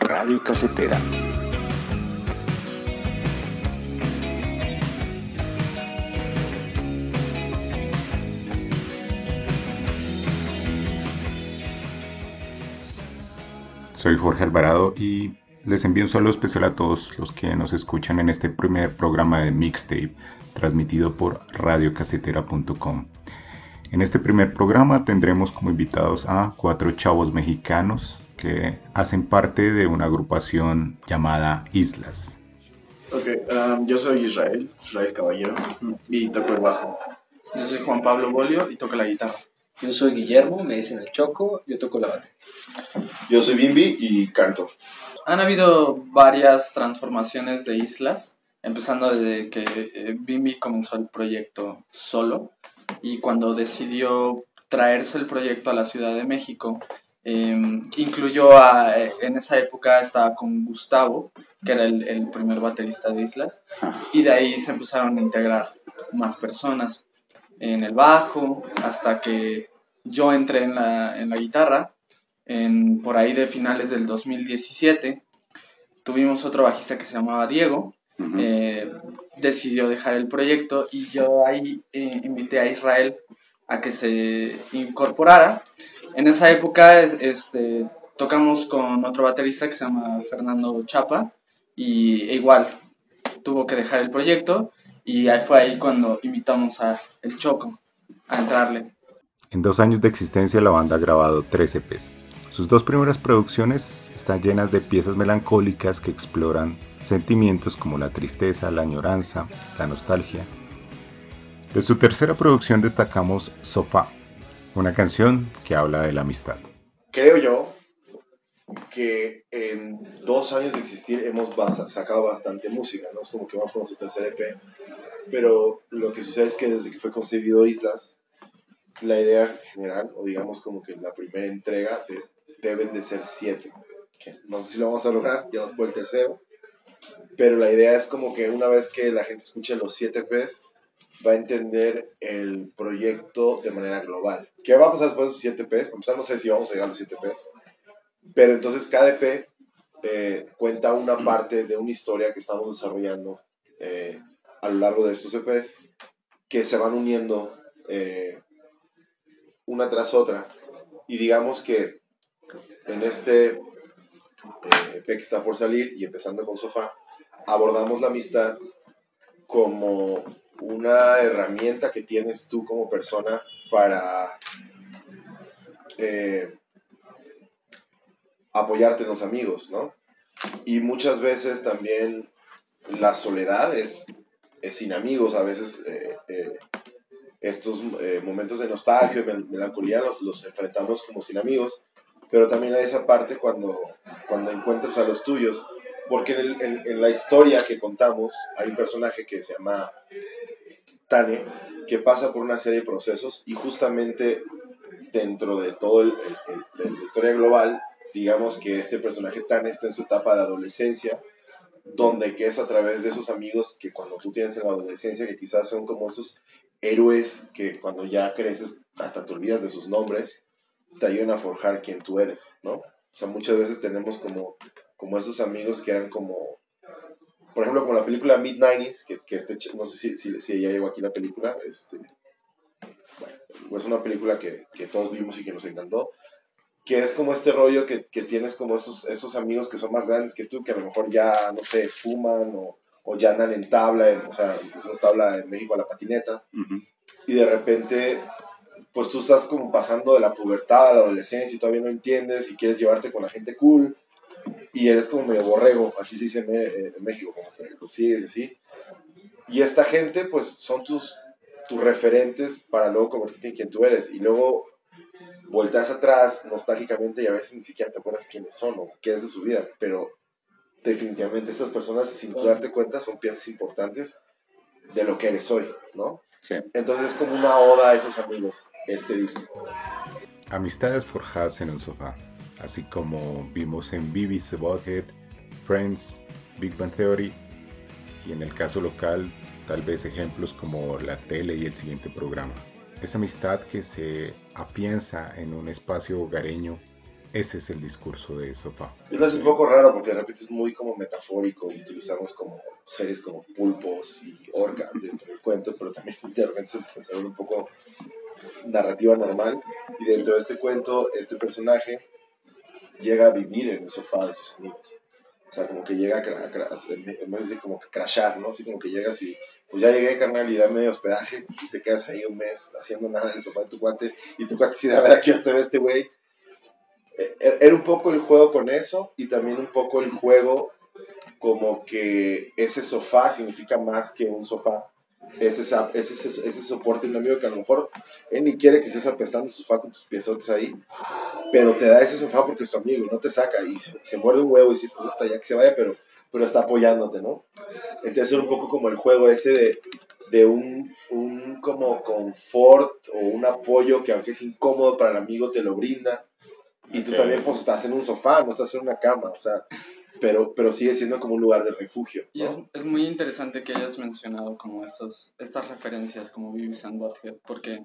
Radio Casetera. Soy Jorge Alvarado y les envío un saludo especial a todos los que nos escuchan en este primer programa de Mixtape transmitido por radiocasetera.com. En este primer programa tendremos como invitados a cuatro chavos mexicanos que hacen parte de una agrupación llamada Islas. Ok, um, yo soy Israel, Israel Caballero, y toco el bajo. Yo soy Juan Pablo Bolio y toco la guitarra. Yo soy Guillermo, me dicen el Choco, yo toco la batería. Yo soy Bimbi y canto. Han habido varias transformaciones de islas, empezando desde que eh, Bimbi comenzó el proyecto solo y cuando decidió traerse el proyecto a la Ciudad de México, eh, incluyó a, eh, en esa época estaba con Gustavo, que era el, el primer baterista de Islas, y de ahí se empezaron a integrar más personas en el bajo, hasta que yo entré en la, en la guitarra, en, por ahí de finales del 2017. Tuvimos otro bajista que se llamaba Diego, eh, decidió dejar el proyecto y yo ahí eh, invité a Israel a que se incorporara. En esa época es- este, tocamos con otro baterista que se llama Fernando Chapa y e igual tuvo que dejar el proyecto y ahí fue ahí cuando invitamos a El Choco a entrarle. En dos años de existencia la banda ha grabado tres EPs. Sus dos primeras producciones están llenas de piezas melancólicas que exploran sentimientos como la tristeza, la añoranza, la nostalgia. De su tercera producción destacamos Sofá, una canción que habla de la amistad. Creo yo que en dos años de existir hemos sacado bastante música, ¿no? Es como que vamos con su tercer EP, pero lo que sucede es que desde que fue concebido Islas, la idea general, o digamos como que la primera entrega, de- deben de ser siete. Que no sé si lo vamos a lograr, ya vamos por el tercero, pero la idea es como que una vez que la gente escuche los siete EPs, va a entender el proyecto de manera global. ¿Qué va a pasar después de esos 7 Ps? Para empezar, no sé si vamos a llegar a los 7 Ps, pero entonces cada EP eh, cuenta una parte de una historia que estamos desarrollando eh, a lo largo de estos EPs que se van uniendo eh, una tras otra. Y digamos que en este eh, que está por salir y empezando con Sofá, abordamos la amistad como una herramienta que tienes tú como persona para eh, apoyarte en los amigos, ¿no? Y muchas veces también la soledad es, es sin amigos, a veces eh, eh, estos eh, momentos de nostalgia mel- melancolía los, los enfrentamos como sin amigos, pero también hay esa parte cuando, cuando encuentras a los tuyos, porque en, el- en- la historia que contamos hay un personaje que se llama Tane, que pasa por una serie de procesos y justamente dentro de todo la historia global, digamos que este personaje Tane está en su etapa de adolescencia, donde que es a través de esos amigos que cuando tú tienes en la adolescencia, que quizás son como esos héroes que cuando ya creces hasta te olvidas de sus nombres, te ayudan a forjar quién tú eres, ¿no? O sea, muchas veces tenemos como, como esos amigos que eran como, por ejemplo, como la película Mid-90s, que, que este, no sé si, si, si ya llegó aquí la película, este, bueno, es una película que, que todos vimos y que nos encantó, que es como este rollo que, que tienes como esos, esos amigos que son más grandes que tú, que a lo mejor ya, no sé, fuman o, o ya andan en tabla, o sea, decimos tabla en México a la patineta, y de repente, pues tú estás como pasando de la pubertad a la adolescencia y todavía no entiendes y quieres llevarte con la gente cool, y eres como medio borrego, así se dice en, eh, en México, como que lo sigues y así. Y esta gente, pues son tus, tus referentes para luego convertirte en quien tú eres, y luego volteas atrás nostálgicamente y a veces ni siquiera te acuerdas quiénes son o qué es de su vida, pero definitivamente estas personas, sin tú darte cuenta, son piezas importantes de lo que eres hoy, ¿no? Sí. Entonces es como una oda a esos amigos, este disco. Amistades forjadas en un sofá. así como vimos en Beavis the Butthead, Friends, Big Bang Theory y en el caso local tal vez ejemplos como la tele y el siguiente programa. Esa amistad que se apiensa en un espacio hogareño, ese es el discurso de Sofá. Es un poco raro porque de repente es muy como metafórico y utilizamos como seres como pulpos y orcas dentro del cuento, pero también de repente se vuelve un poco narrativa normal y dentro de este cuento este personaje llega a vivir en el sofá de sus amigos. O sea, como que llega a, en vez de como que crashar, ¿no? Así como que llegas y, pues ya llegué, carnal, y dame hospedaje, y te quedas ahí un mes haciendo nada en el sofá de tu cuate, y tu cuate dice, a ver, aquí se ve este güey. E, e, era un poco el juego con eso, y también un poco el juego como que ese sofá significa más que un sofá. Es ese, ese, soporte que a lo mejor él ni quiere que estés apestando su sofá con tus piezotes ahí, pero te da ese sofá porque es tu amigo no te saca y se, muerde un huevo y dice, puta, ya que se vaya, pero, pero está apoyándote, ¿no? Entonces es un poco como el juego ese de, de un, un como confort o un apoyo que aunque es incómodo para el amigo te lo brinda y tú también pues estás en un sofá, no estás en una cama, o sea, pero, pero sigue siendo como un lugar de refugio. Y es, es, muy interesante que hayas mencionado como estos, estas referencias como Beavis and Butthead, porque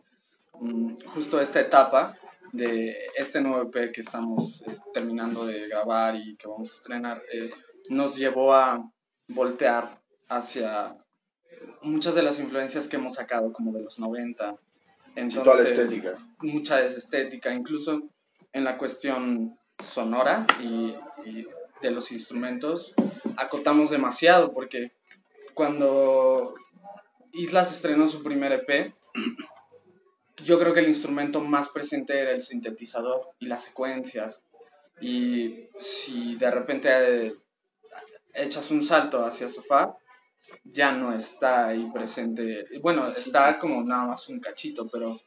mm, justo esta etapa de este nuevo EP que estamos terminando de grabar y que vamos a estrenar, eh, nos llevó a voltear hacia muchas de las influencias que hemos sacado como de los 90. Entonces, toda la estética. Mucha es estética, incluso en la cuestión sonora y, y de los instrumentos acotamos demasiado porque cuando Islas estrenó su primer EP, yo creo que el instrumento más presente era el sintetizador y las secuencias. Y si de repente echas un salto hacia sofá, ya no está ahí presente. Bueno, está como nada más un cachito, pero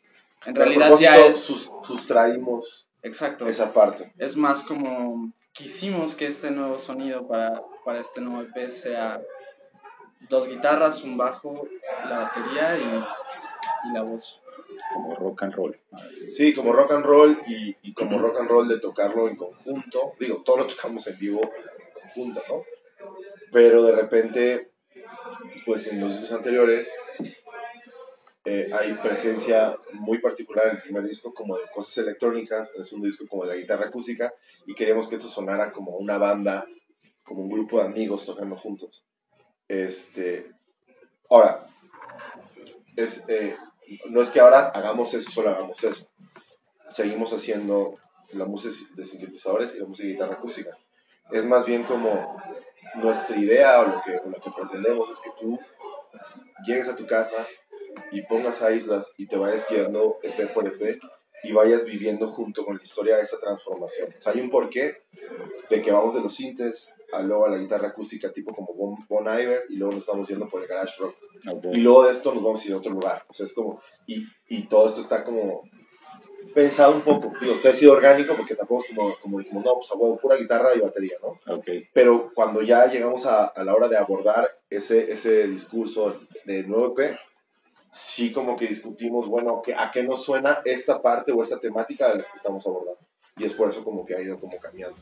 en realidad ya es... Sustraímos Exacto. Esa parte. Es más como quisimos que este nuevo sonido para, para este nuevo EP sea dos guitarras, un bajo, la batería y, y, la voz. Como rock and roll. Sí, como rock and roll y, y, como rock and roll de tocarlo en conjunto. Digo, todo lo tocamos en vivo en conjunto, ¿no? Pero de repente, pues en los años anteriores eh, hay presencia muy particular en el primer disco como de cosas electrónicas, en el segundo disco como de la guitarra acústica y queríamos que esto sonara como una banda, como un grupo de amigos tocando juntos. Este, ahora, es, eh, no es que ahora hagamos eso, solo hagamos eso. Seguimos haciendo la música de sintetizadores y la música de guitarra acústica. Es más bien como nuestra idea o lo que, o lo que pretendemos es que tú llegues a tu casa, y pongas a islas y te vayas guiando EP por EP y vayas viviendo junto con la historia de esa transformación. O sea, hay un porqué de que vamos de los sintes a luego a la guitarra acústica tipo como Bon, bon Iver y luego nos estamos yendo por el garage rock. Y luego de esto nos vamos a ir a otro lugar. O sea, es como, y, y todo esto está como pensado un poco, digo, o sea, ha sido orgánico porque tampoco es como, como dijimos, no, pues a huevo, pura guitarra y batería, ¿no? Okay. Pero cuando ya llegamos a, a, la hora de abordar ese, ese discurso de nuevo EP, sí como que discutimos, bueno, ¿a qué nos suena esta parte o esta temática de las que estamos abordando? Y es por eso como que ha ido como cambiando.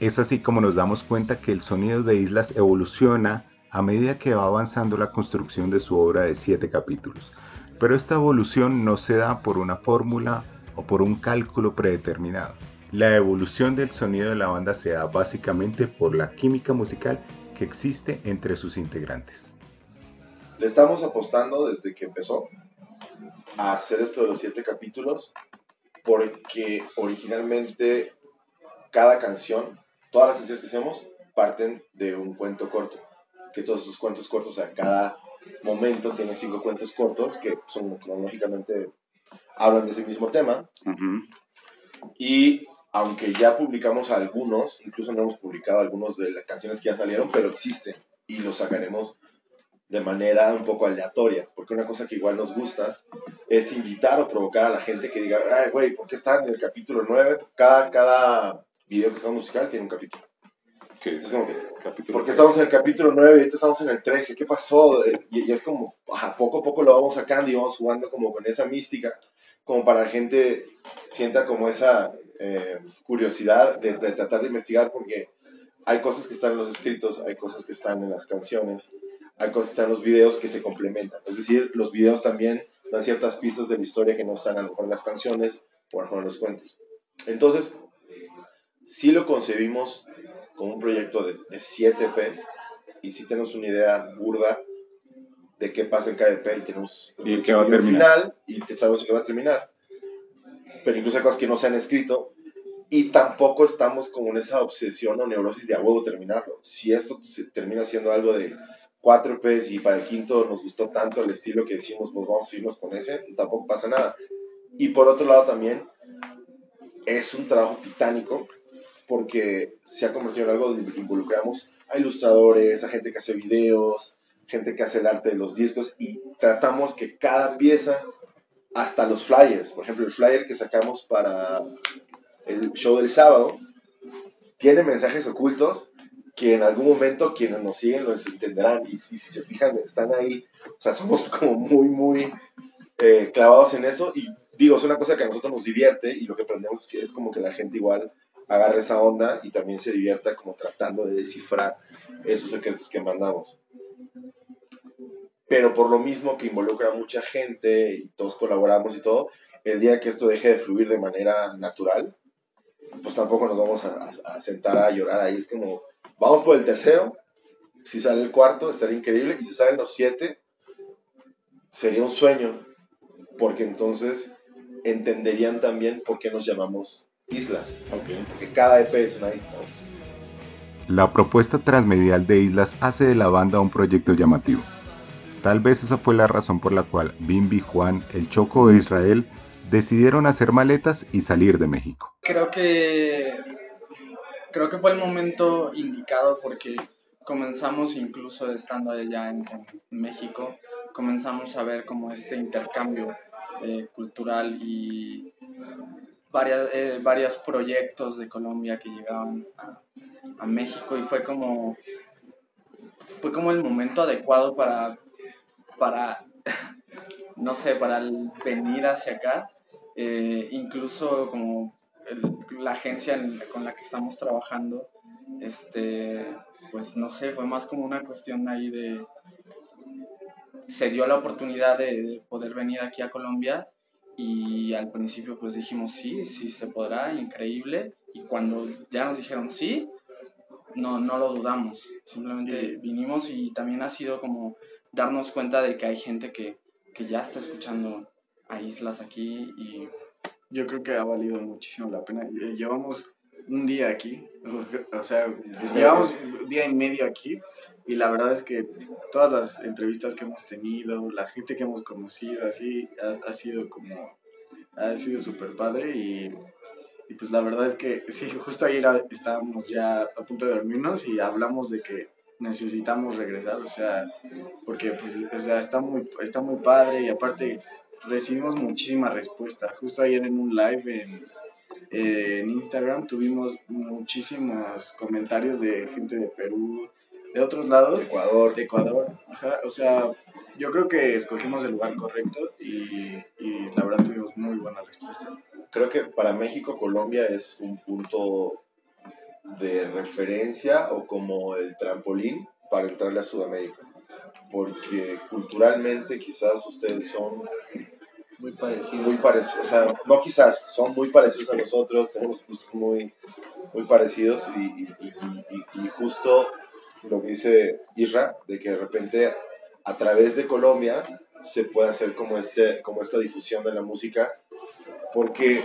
Es así como nos damos cuenta que el sonido de Islas evoluciona a medida que va avanzando la construcción de su obra de siete capítulos. Pero esta evolución no se da por una fórmula o por un cálculo predeterminado. La evolución del sonido de la banda se da básicamente por la química musical que existe entre sus integrantes. Le estamos apostando desde que empezó a hacer esto de los siete capítulos porque originalmente cada canción, todas las canciones que hacemos parten de un cuento corto, que todos sus cuentos cortos, o sea, cada momento tiene cinco cuentos cortos que son cronológicamente hablan de ese mismo tema. Y aunque ya publicamos algunos, incluso no hemos publicado algunos de las canciones que ya salieron, pero existen y los sacaremos de manera un poco aleatoria, porque una cosa que igual nos gusta es invitar o provocar a la gente que diga, ay, güey, ¿por qué están en el capítulo 9? Cada, cada video que sea musical tiene un capítulo. Sí, es como porque estamos en el capítulo 9 y ahorita estamos en el 13, ¿qué pasó? Y, es como, a poco a poco lo vamos sacando y vamos jugando como con esa mística, como para la gente sienta como esa, eh, curiosidad de, de tratar de investigar porque hay cosas que están en los escritos, hay cosas que están en las canciones, hay cosas que están los videos que se complementan. Es decir, los videos también dan ciertas pistas de la historia que no están a lo mejor en las canciones o a lo mejor en los cuentos. Entonces, sí lo concebimos como un proyecto de, de 7 P's y sí tenemos una idea burda de qué pasa en cada EP y tenemos ¿Y qué va a terminar? final y te- sabemos que va a terminar. Pero incluso hay cosas que no se han escrito y tampoco estamos como en esa obsesión o neurosis de a huevo terminarlo. Si esto se termina siendo algo de 4 EPs y para el quinto nos gustó tanto el estilo que decimos, pues vamos a irnos con ese, tampoco pasa nada. Y por otro lado también es un trabajo titánico porque se ha convertido en algo donde involucramos a ilustradores, a gente que hace videos, gente que hace el arte de los discos y tratamos que cada pieza, hasta los flyers, por ejemplo el flyer que sacamos para el show del sábado, tiene mensajes ocultos que en algún momento quienes nos siguen los entenderán y si, se fijan están ahí, o sea, somos como muy, muy eh, clavados en eso y digo, es una cosa que a nosotros nos divierte y lo que aprendemos es que es como que la gente igual agarre esa onda y también se divierta como tratando de descifrar esos secretos que mandamos. Pero por lo mismo que involucra a mucha gente y todos colaboramos y todo, el día que esto deje de fluir de manera natural, pues tampoco nos vamos a, a- a sentar a llorar ahí. Es como, vamos por el tercero, si sale el cuarto estaría increíble y si salen los siete, sería un sueño, porque entonces entenderían también por qué nos llamamos islas, porque cada EP es una isla. La propuesta transmedial de Islas hace de la banda un proyecto llamativo. Tal vez esa fue la razón por la cual Bimbi, Juan, El Choco e Israel decidieron hacer maletas y salir de México. Creo que creo que fue el momento indicado porque comenzamos incluso estando allá en, México, comenzamos a ver como este intercambio eh, cultural y varias, eh, varios proyectos de Colombia que llegaban a, México y fue como fue como el momento adecuado para para no sé para venir hacia acá eh, incluso como el- la agencia en- con la que estamos trabajando, este, pues no sé, fue más como una cuestión ahí de, se dio la oportunidad de, de poder venir aquí a Colombia y al principio pues dijimos sí, sí se podrá, increíble, y cuando ya nos dijeron sí, no, no lo dudamos, simplemente vinimos y también ha sido como darnos cuenta de que hay gente que, que ya está escuchando a Islas aquí y Yo creo que ha valido muchísimo la pena. Eh, Llevamos un día aquí, o sea, llevamos un día y medio aquí y la verdad es que todas las entrevistas que hemos tenido, la gente que hemos conocido, así, ha, ha sido como, ha sido súper padre y, y pues la verdad es que sí, justo ayer estábamos ya a punto de dormirnos y hablamos de que necesitamos regresar, o sea, porque pues, o sea, está muy, está muy padre y aparte recibimos muchísima respuesta. Justo ayer en un live en, eh, en Instagram tuvimos muchísimos comentarios de gente de Perú, de otros lados, Ecuador, de Ecuador. Ajá, o sea, yo creo que escogimos el lugar correcto y, y la verdad tuvimos muy buena respuesta. creo que para México Colombia es un punto de referencia o como el trampolín para entrarle a Sudamérica. Porque culturalmente quizás ustedes son Muy parecido. muy parecidos, o sea, no quizás, son muy parecidos a nosotros, tenemos gustos muy, muy parecidos y, y- y- y- y justo lo que dice Isra, de que de repente a través de Colombia se puede hacer como, este, como esta difusión de la música, porque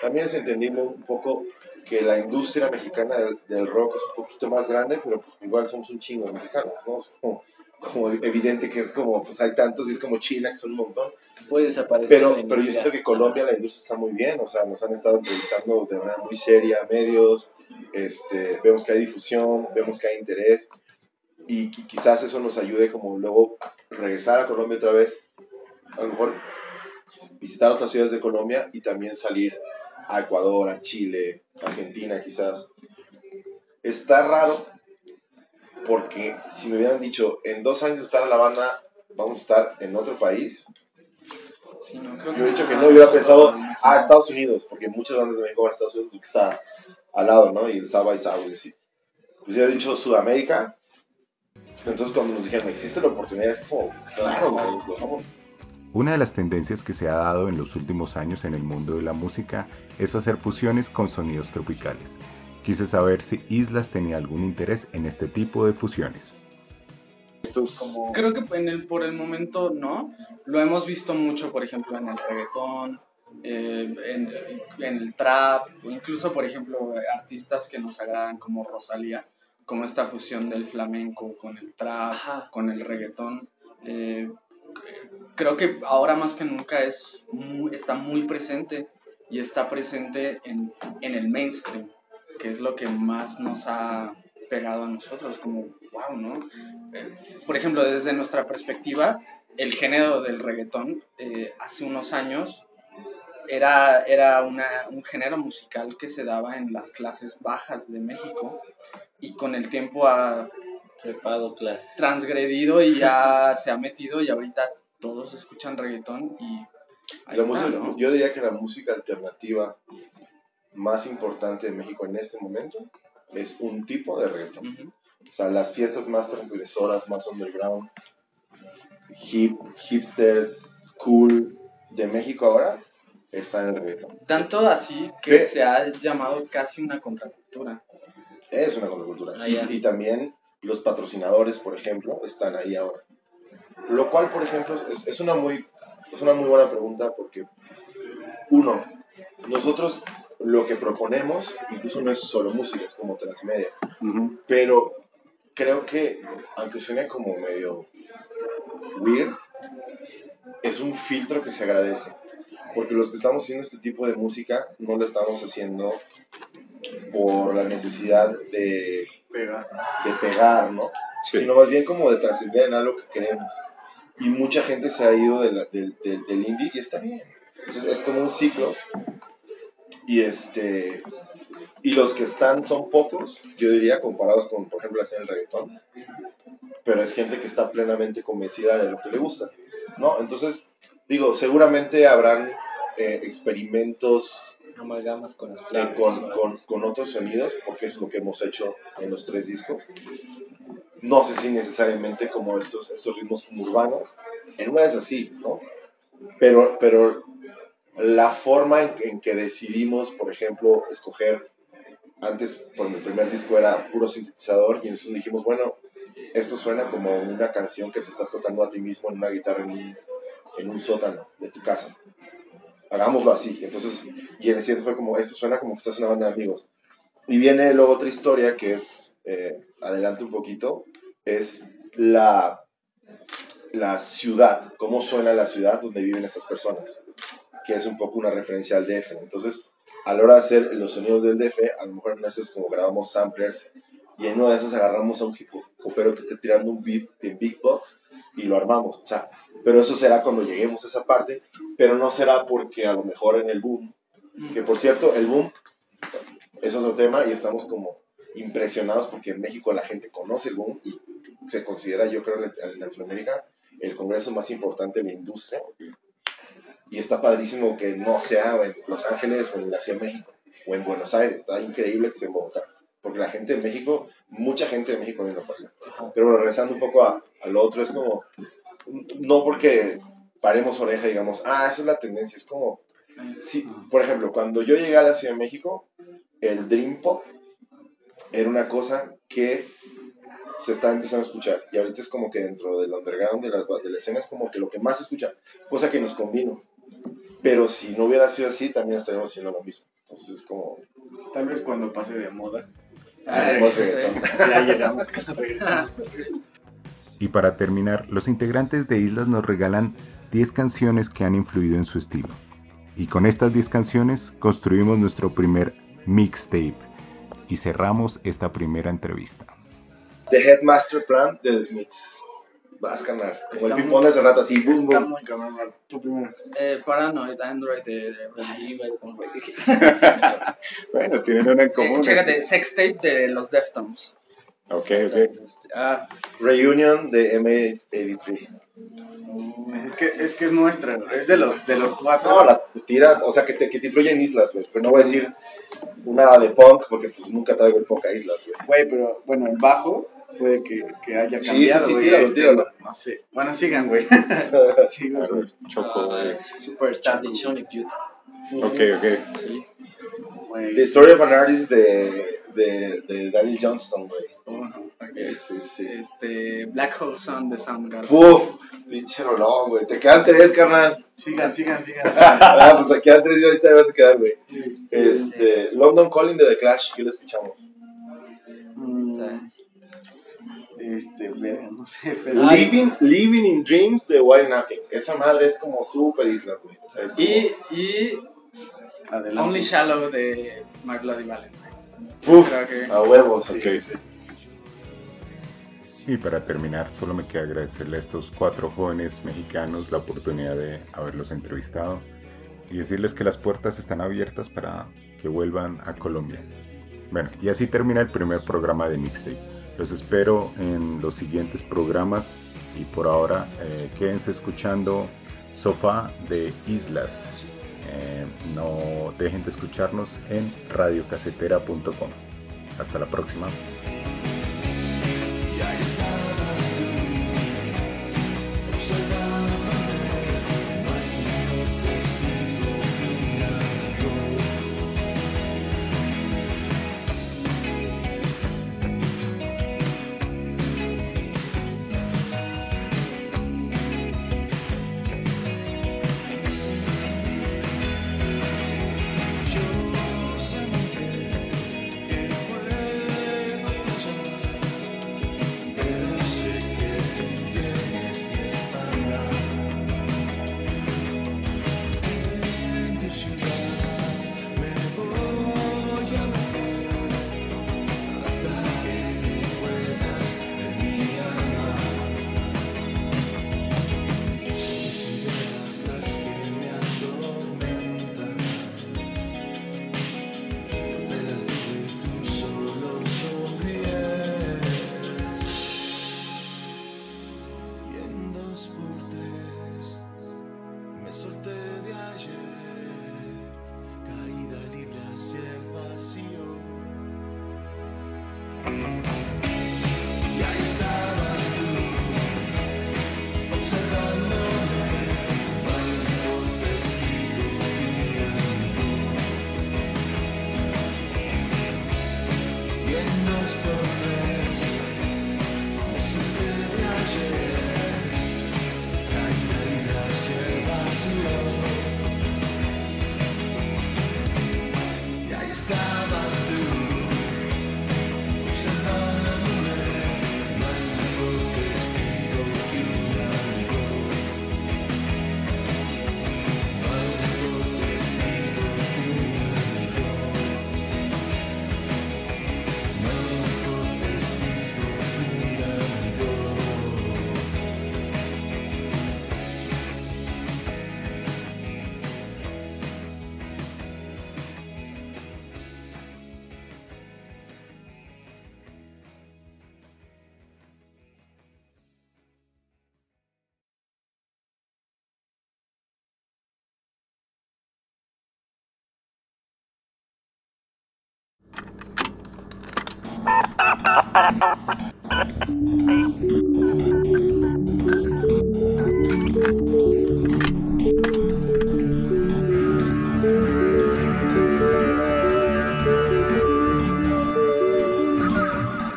también es entendible un poco que la industria mexicana del, del rock es un poquito más grande, pero pues igual somos un chingo de mexicanos, ¿no? Es como, como evidente que es como, pues hay tantos y es como China, que son un montón. Puede desaparecer. Pero, la pero yo siento que Colombia la industria está muy bien, o sea, nos han estado entrevistando de manera muy seria, medios, este, vemos que hay difusión, vemos que hay interés y, qui- quizás eso nos ayude como luego a regresar a Colombia otra vez, a lo mejor visitar otras ciudades de Colombia y también salir a Ecuador, a Chile, Argentina quizás. Está raro porque si me hubieran dicho en dos años de estar en la banda vamos a estar en otro país, Sí, no, creo Yo he dicho que no, yo hubiera pensado no, a Estados Unidos, porque muchas bandas de México van a Estados Unidos porque está al lado, ¿no? Y el South by Southwest, sí. Pues yo he dicho Sudamérica. Entonces cuando nos dijeron, existe la oportunidad, es como, claro, güey, vamos. Una de las tendencias que se ha dado en los últimos años en el mundo de la música es hacer fusiones con sonidos tropicales. Quise saber si Islas tenía algún interés en este tipo de fusiones. Estos, Como... Creo que en el, por el momento no. Lo hemos visto mucho, por ejemplo, en el reggaetón, eh, en, en el trap, o incluso, por ejemplo, artistas que nos agradan como Rosalía, como esta fusión del flamenco con el trap, Ajá. con el reggaetón. Eh, creo que ahora más que nunca es muy- está muy presente y está presente en, en el mainstream, que es lo que más nos ha pegado a nosotros, como, wow, ¿no? Eh, por ejemplo, desde nuestra perspectiva, el género del reggaetón eh, hace unos años era, era una, un género musical que se daba en las clases bajas de México y con el tiempo ha Prepado clases. transgredido y ya se ha metido y ahorita todos escuchan reggaetón y ahí La está, música- ¿no? Yo diría que la música alternativa más importante de México en este momento es un tipo de reggaetón. Ujú. O sea, las fiestas más transgresoras, más underground, hip, hipsters, cool de México ahora están en el reggaetón. Tanto así que se ha llamado casi una contracultura. Es una contracultura. Ah, y, también los patrocinadores, por ejemplo, están ahí ahora. Lo cual, por ejemplo, es, es una, muy, es una muy buena pregunta porque, uno, nosotros lo que proponemos incluso no es solo música, es como transmedia. Ujú. Pero creo que, aunque suene como medio weird, es un filtro que se agradece. Porque los que estamos haciendo este tipo de música no lo estamos haciendo por la necesidad de, Pega. de pegar, ¿no? Sí. Sino más bien como de trascender en algo que queremos. Y mucha gente se ha ido de la- del, del- del indie y está bien. Es, es como un ciclo. Y este y los que están son pocos, yo diría, comparados con, por ejemplo, la escena del reggaetón. Pero es gente que está plenamente convencida de lo que le gusta, ¿no? Entonces, digo, seguramente habrán eh, experimentos Amalgamas con las eh, con, con- con otros sonidos, porque es lo que hemos hecho en los tres discos. No sé si necesariamente como estos, estos ritmos urbanos, en una es así, ¿no? Pero, pero la forma en, que- en decidimos, por ejemplo, escoger, antes, por mi primer disco era puro sintetizador, y entonces dijimos, bueno, esto suena como una canción que te estás tocando a ti mismo en una guitarra en un, en sótano de tu casa. Hagámoslo así. Entonces, y el siguiente fue como, esto suena como que estás en una banda de amigos. Y viene luego otra historia que es, eh, adelante un poquito, es la, la ciudad, cómo suena la ciudad donde viven esas personas, que es un poco una referencia al DF. Entonces, a la hora de hacer los sonidos del DF, a lo mejor en veces como grabamos samplers y en una de esas agarramos a un hip hopero que esté tirando un beat en beatbox y lo armamos. O sea, pero eso será cuando lleguemos a esa parte, pero no será porque a lo mejor en el boom, que por cierto, el boom es otro tema y estamos como impresionados porque en México la gente conoce el boom y se considera, yo creo, en Latinoamérica el congreso más importante de la industria. Y está padrísimo que no sea en Los Ángeles o en la Ciudad de México o en Buenos Aires. Está increíble que se monta. Porque la gente de México, mucha gente de México viene para. Ajá. Pero regresando un poco a, a lo otro, es como, no porque paremos oreja y digamos, ah, esa es la tendencia, es como, sí, por ejemplo, cuando yo llegué a la Ciudad de México, el Dream Pop era una cosa que se está empezando a escuchar y ahorita es como que dentro del underground de, las, de la escena es como que lo que más se escucha, cosa que nos convino. Pero si no hubiera sido así, también estaríamos haciendo lo mismo. Entonces es como, Tal vez cuando pase de moda. Ah. Ya llegamos, regresamos. Y para terminar, los integrantes de Islas nos regalan 10 canciones que han influido en su estilo. Y con estas 10 canciones construimos nuestro primer mixtape y cerramos esta primera entrevista. The Headmaster Plan de The Smiths. Vas, carnal. Como Está el ping-pong de hace rato, así, boom, Está boom. muy cabrón. Tú primero. Eh, Paranoid Android de, de Ahí, güey, como fue. Bueno, tienen una en Eh, común. chécate, es- Sex Tape de los Deftones. Ok, ok. Este, ah, Reunion de M83. Es que, es que es nuestra, es de los, de los cuatro. No, la tira, o sea, que te, que te influye en islas, güey. Pero no voy a decir una de punk porque pues nunca traigo el punk a islas, güey. Fue, pero bueno, el bajo puede que, que haya cambiado. sí, sí, tíralo, este, tíralo. No sé. Bueno, sigan, güey. Sigan, A ver, Choco, ah, güey. Superstar. Charlie Johnny Beauty. Ok, ok. Sí. güey. The Story of an Artist de, de, de Daniel Johnston, güey. Ajá, ok. Sí, sí. Este, Black Hole Sun de Soundgarden. Puf, pinche rolón, güey. Te quedan tres, carnal. Sigan, sigan, sigan. sigan. Ah, pues te quedan tres y ahí te vas a quedar, güey. Este, Este, London Calling de The Clash, ¿qué le escuchamos? mm, este, verga, no sé, pero. Ay. Living, Living in Dreams de Wild Nothing. Esa madre es como super islas, güey. O sea, es como- Y, y Adelante. Only Shallow de My Bloody Valentine. Puf, Creo que- a huevo, sí, Ok. sí, sí. Y para terminar, solo me queda agradecerle a estos cuatro jóvenes mexicanos la oportunidad de haberlos entrevistado y decirles que las puertas están abiertas para que vuelvan a Colombia. Bueno, y así termina el primer programa de Mixtape. Los espero en los siguientes programas y por ahora eh, quédense escuchando Sofá de Islas. Eh, no dejen de escucarnos en radiocasetera.com. Hasta la próxima.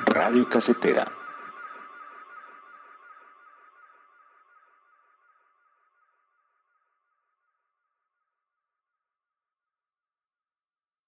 Radio Casetera